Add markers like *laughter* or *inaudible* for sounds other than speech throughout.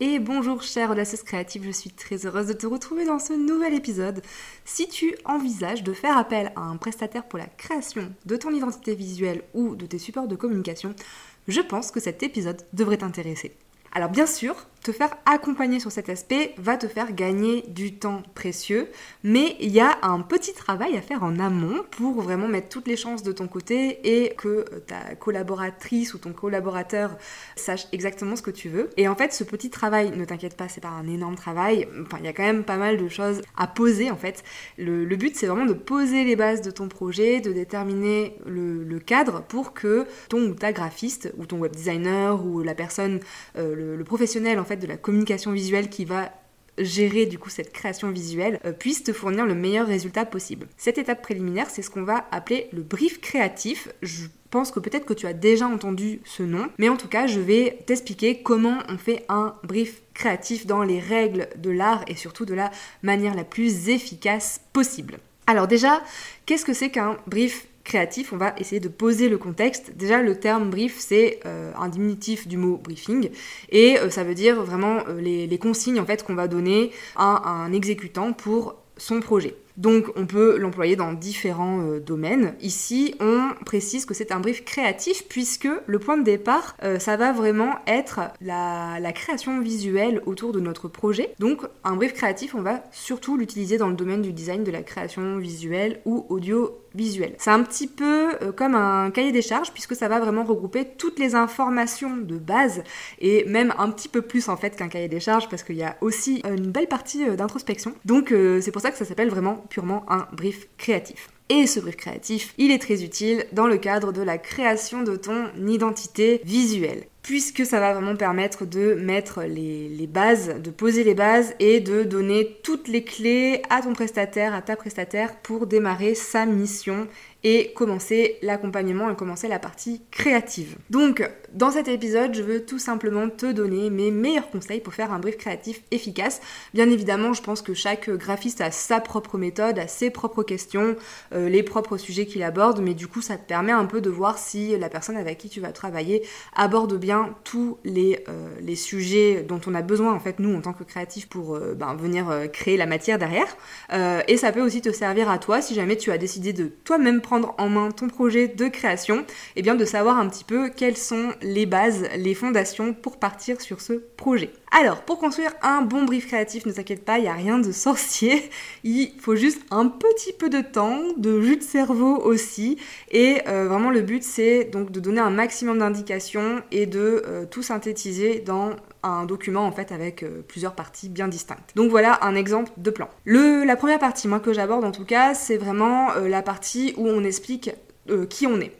Et bonjour chère audacieuse créative, je suis très heureuse de te retrouver dans ce nouvel épisode. Si tu envisages de faire appel à un prestataire pour la création de ton identité visuelle ou de tes supports de communication, je pense que cet épisode devrait t'intéresser. Alors bien sûr, te faire accompagner sur cet aspect va te faire gagner du temps précieux, mais il y a un petit travail à faire en amont pour vraiment mettre toutes les chances de ton côté et que ta collaboratrice ou ton collaborateur sache exactement ce que tu veux. Et en fait, ce petit travail, ne t'inquiète pas, c'est pas un énorme travail, enfin, il y a quand même pas mal de choses à poser en fait. Le, but, c'est vraiment de poser les bases de ton projet, de déterminer le, cadre pour que ton ou ta graphiste ou ton web designer ou la personne, euh, le, le professionnel en fait, de la communication visuelle qui va gérer du coup cette création visuelle euh, puisse te fournir le meilleur résultat possible. Cette étape préliminaire, c'est ce qu'on va appeler le brief créatif. Je pense que peut-être que tu as déjà entendu ce nom, mais en tout cas, je vais t'expliquer comment on fait un brief créatif dans les règles de l'art et surtout de la manière la plus efficace possible. Alors déjà, qu'est-ce que c'est qu'un brief créatif, on va essayer de poser le contexte. Déjà, le terme brief, c'est euh, un diminutif du mot briefing, et euh, ça veut dire vraiment euh, les, consignes en fait qu'on va donner à un exécutant pour son projet. Donc on peut l'employer dans différents euh, domaines. Ici, on précise que c'est un brief créatif puisque le point de départ, euh, ça va vraiment être la, création visuelle autour de notre projet. Donc un brief créatif, on va surtout l'utiliser dans le domaine du design, de la création visuelle ou audio visuelle. C'est un petit peu euh, comme un cahier des charges puisque ça va vraiment regrouper toutes les informations de base et même un petit peu plus en fait qu'un cahier des charges parce qu'il y a aussi une belle partie d'introspection. Donc c'est pour ça que ça s'appelle vraiment purement un brief créatif. Et ce brief créatif, il est très utile dans le cadre de la création de ton identité visuelle puisque ça va vraiment permettre de mettre les, bases, de poser les bases et de donner toutes les clés à ton prestataire, à ta prestataire pour démarrer sa mission et commencer l'accompagnement et commencer la partie créative. Donc, dans cet épisode, je veux tout simplement te donner mes meilleurs conseils pour faire un brief créatif efficace. Bien évidemment, je pense que chaque graphiste a sa propre méthode, a ses propres questions, euh, les propres sujets qu'il aborde, mais du coup, ça te permet un peu de voir si la personne avec qui tu vas travailler aborde bien tous les, euh, les sujets dont on a besoin, en fait, nous, en tant que créatifs, pour euh, ben, venir créer la matière derrière. et ça peut aussi te servir à toi si jamais tu as décidé de toi-même prendre en main ton projet de création, et eh bien de savoir un petit peu quelles sont les bases, les fondations pour partir sur ce projet. Alors, pour construire un bon brief créatif, ne t'inquiète pas, il n'y a rien de sorcier. Il faut juste un petit peu de temps, de jus de cerveau aussi. Et euh, vraiment, le but, c'est donc de donner un maximum d'indications et de euh, tout synthétiser dans un document en fait avec euh, plusieurs parties bien distinctes. Donc voilà un exemple de plan. La première partie, moi que j'aborde en tout cas, c'est vraiment la partie où on explique qui on est.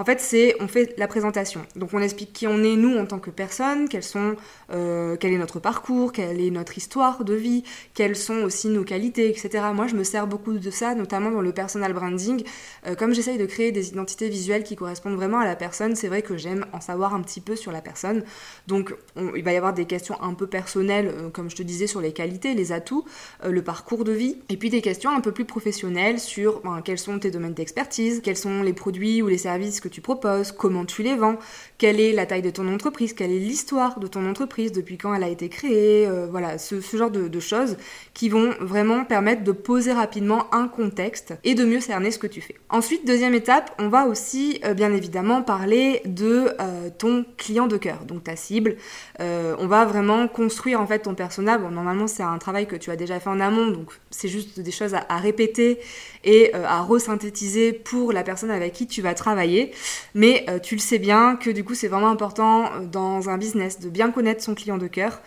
En fait, c'est on fait la présentation. Donc on explique qui on est nous en tant que personne, quels sont, euh, quel est notre parcours, quelle est notre histoire de vie, quelles sont aussi nos qualités, etc. Moi, je me sers beaucoup de ça, notamment dans le personal branding. Euh, comme j'essaye de créer des identités visuelles qui correspondent vraiment à la personne, c'est vrai que j'aime en savoir un petit peu sur la personne. Donc il va y avoir des questions un peu personnelles, euh, comme je te disais, sur les qualités, les atouts, le parcours de vie, et puis des questions un peu plus professionnelles sur ben, quels sont tes domaines d'expertise, quels sont les produits ou les services que tu proposes, comment tu les vends, quelle est la taille de ton entreprise, quelle est l'histoire de ton entreprise, depuis quand elle a été créée, euh, voilà, ce, genre de, choses qui vont vraiment permettre de poser rapidement un contexte et de mieux cerner ce que tu fais. Ensuite, deuxième étape, on va aussi euh, bien évidemment parler de euh, ton client de cœur, donc ta cible. on va vraiment construire en fait ton personnage. normalement, c'est un travail que tu as déjà fait en amont, donc c'est juste des choses à, à répéter et à resynthétiser pour la personne avec qui tu vas travailler. Mais tu le sais bien que du coup c'est vraiment important dans un business de bien connaître son client de cœur.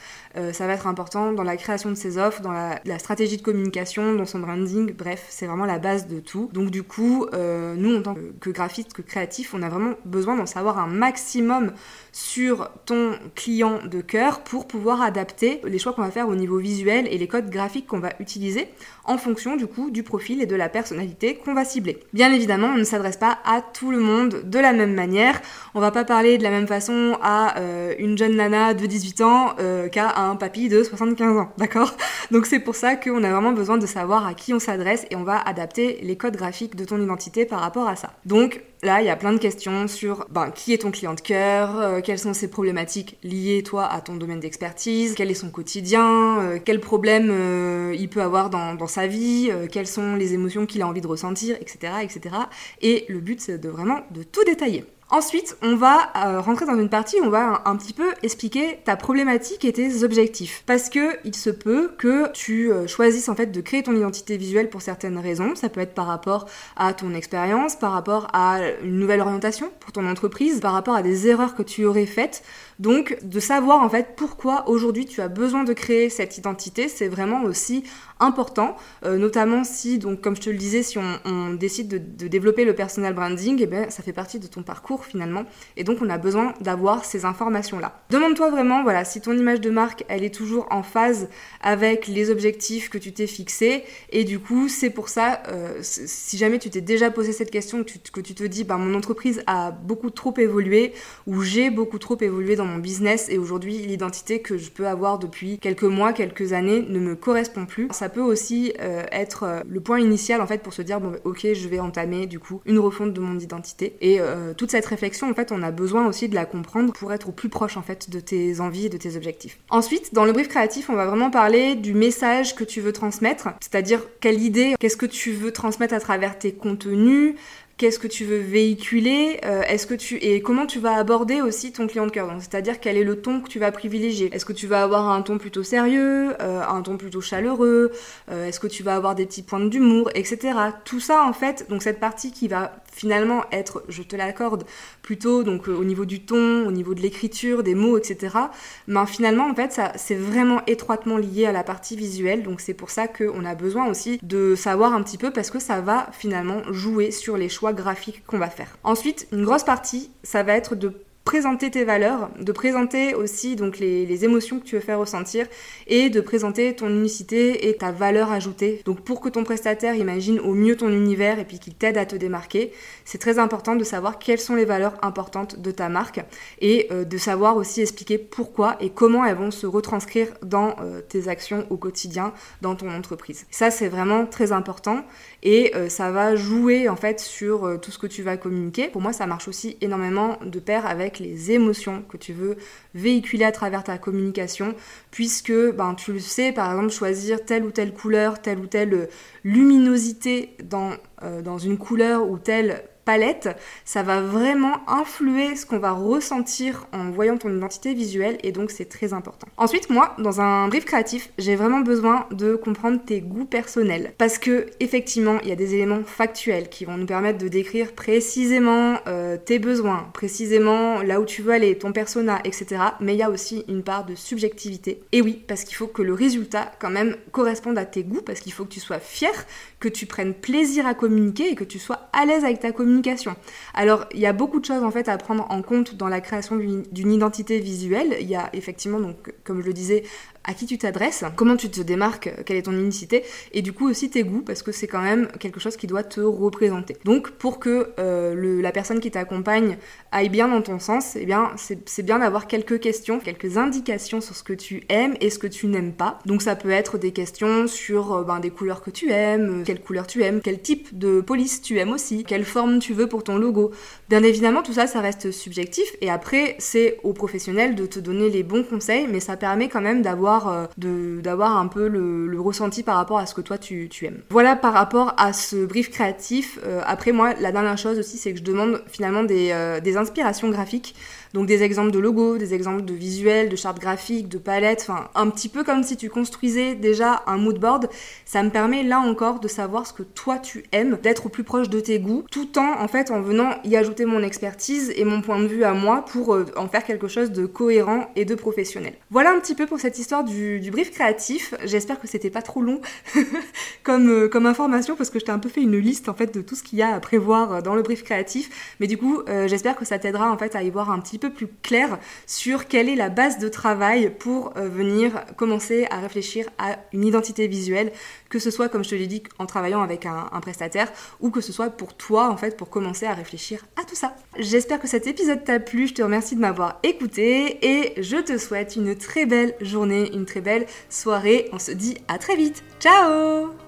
ça va être important dans la création de ses offres, dans la, stratégie de communication, dans son branding, bref, c'est vraiment la base de tout. Donc du coup, nous en tant que, graphiste, que créatif, on a vraiment besoin d'en savoir un maximum sur ton client de cœur pour pouvoir adapter les choix qu'on va faire au niveau visuel et les codes graphiques qu'on va utiliser en fonction du coup du profil et de la personnalité qu'on va cibler. Bien évidemment, on ne s'adresse pas à tout le de la même manière. On va pas parler de la même façon à euh, une jeune nana de 18 ans euh, qu'à un papy de 75 ans, d'accord? Donc c'est pour ça qu'on a vraiment besoin de savoir à qui on s'adresse et on va adapter les codes graphiques de ton identité par rapport à ça. Donc là, il y a plein de questions sur ben, qui est ton client de cœur, euh, quelles sont ses problématiques liées, toi, à ton domaine d'expertise, quel est son quotidien, quels problèmes il peut avoir dans, dans sa vie, quelles sont les émotions qu'il a envie de ressentir, etc., etc. Et le but, c'est de vraiment de tout détailler. Ensuite, on va euh, rentrer dans une partie où on va un, petit peu expliquer ta problématique et tes objectifs. Parce que il se peut que tu euh, choisisses en fait de créer ton identité visuelle pour certaines raisons. Ça peut être par rapport à ton expérience, par rapport à une nouvelle orientation pour ton entreprise, par rapport à des erreurs que tu aurais faites donc de savoir en fait pourquoi aujourd'hui tu as besoin de créer cette identité, c'est vraiment aussi important, euh, notamment si, donc comme je te le disais, si on, décide de, développer le personal branding, eh ben, ça fait partie de ton parcours finalement, et donc on a besoin d'avoir ces informations-là. Demande-toi vraiment, voilà, si ton image de marque, elle est toujours en phase avec les objectifs que tu t'es fixés, et du coup, c'est pour ça, euh, si jamais tu t'es déjà posé cette question, que tu, te dis, bah, mon entreprise a beaucoup trop évolué, ou j'ai beaucoup trop évolué mon business et aujourd'hui l'identité que je peux avoir depuis quelques mois, quelques années ne me correspond plus. Ça peut aussi euh, être euh, le point initial en fait pour se dire bon bah, ok je vais entamer du coup une refonte de mon identité et euh, toute cette réflexion en fait on a besoin aussi de la comprendre pour être au plus proche en fait de tes envies et de tes objectifs. Ensuite dans le brief créatif on va vraiment parler du message que tu veux transmettre, c'est-à-dire quelle idée, qu'est-ce que tu veux transmettre à travers tes contenus, qu'est-ce que tu veux véhiculer, euh, est-ce que tu et comment tu vas aborder aussi ton client de cœur. c'est-à-dire quel est le ton que tu vas privilégier. Est-ce que tu vas avoir un ton plutôt sérieux, euh, un ton plutôt chaleureux, euh, est-ce que tu vas avoir des petits points d'humour, etc. Tout ça en fait, donc cette partie qui va finalement être, je te l'accorde, plutôt donc au niveau du ton, au niveau de l'écriture, des mots, etc. Ben finalement en fait ça c'est vraiment étroitement lié à la partie visuelle. Donc c'est pour ça qu'on a besoin aussi de savoir un petit peu parce que ça va finalement jouer sur les choix graphique qu'on va faire. Ensuite, une grosse partie, ça va être de présenter tes valeurs, de présenter aussi donc les, émotions que tu veux faire ressentir et de présenter ton unicité et ta valeur ajoutée. Donc pour que ton prestataire imagine au mieux ton univers et puis qu'il t'aide à te démarquer, c'est très important de savoir quelles sont les valeurs importantes de ta marque et euh, de savoir aussi expliquer pourquoi et comment elles vont se retranscrire dans euh, tes actions au quotidien dans ton entreprise. Ça c'est vraiment très important et euh, ça va jouer en fait sur tout ce que tu vas communiquer. Pour moi ça marche aussi énormément de pair avec les émotions que tu veux véhiculer à travers ta communication, puisque ben, tu le sais, par exemple, choisir telle ou telle couleur, telle ou telle luminosité dans, euh, dans une couleur ou telle palette, ça va vraiment influer ce qu'on va ressentir en voyant ton identité visuelle et donc c'est très important. Ensuite, moi, dans un brief créatif, j'ai vraiment besoin de comprendre tes goûts personnels parce que effectivement, il y a des éléments factuels qui vont nous permettre de décrire précisément euh, tes besoins, précisément là où tu veux aller, ton persona, etc. Mais il y a aussi une part de subjectivité. Et oui, parce qu'il faut que le résultat quand même corresponde à tes goûts, parce qu'il faut que tu sois fier, que tu prennes plaisir à communiquer et que tu sois à l'aise avec ta communication alors, il y a beaucoup de choses en fait à prendre en compte dans la création d'une identité visuelle. Il y a effectivement, donc, comme je le disais, à qui tu t'adresses, comment tu te démarques, quelle est ton unicité, et du coup aussi tes goûts, parce que c'est quand même quelque chose qui doit te représenter. Donc pour que euh, la personne qui t'accompagne aille bien dans ton sens, eh bien c'est bien d'avoir quelques questions, quelques indications sur ce que tu aimes et ce que tu n'aimes pas. Donc ça peut être des questions sur euh, ben, des couleurs que tu aimes, euh, quelle couleur tu aimes, quel type de police tu aimes aussi, quelle forme tu veux pour ton logo. Bien évidemment, tout ça, ça reste subjectif, et après c'est au professionnel de te donner les bons conseils, mais ça permet quand même d'avoir euh, d'avoir un peu le, ressenti par rapport à ce que toi tu, aimes. Voilà par rapport à ce brief créatif. Après moi, la dernière chose aussi, c'est que je demande finalement des, euh, des inspirations graphiques. Donc des exemples de logos, des exemples de visuels, de chartes graphiques, de palettes, enfin un petit peu comme si tu construisais déjà un mood board. Ça me permet là encore de savoir ce que toi tu aimes, d'être au plus proche de tes goûts, tout en en fait en venant y ajouter mon expertise et mon point de vue à moi pour euh, en faire quelque chose de cohérent et de professionnel. Voilà un petit peu pour cette histoire du, brief créatif. J'espère que c'était pas trop long *laughs* comme, euh, comme information parce que je t'ai un peu fait une liste en fait de tout ce qu'il y a à prévoir dans le brief créatif. Mais du coup, j'espère que ça t'aidera en fait à y voir un petit peu plus clair sur quelle est la base de travail pour venir commencer à réfléchir à une identité visuelle, que ce soit comme je te l'ai dit en travaillant avec un, un prestataire ou que ce soit pour toi en fait pour commencer à réfléchir à tout ça. J'espère que cet épisode t'a plu, je te remercie de m'avoir écouté et je te souhaite une très belle journée, une très belle soirée. On se dit à très vite. Ciao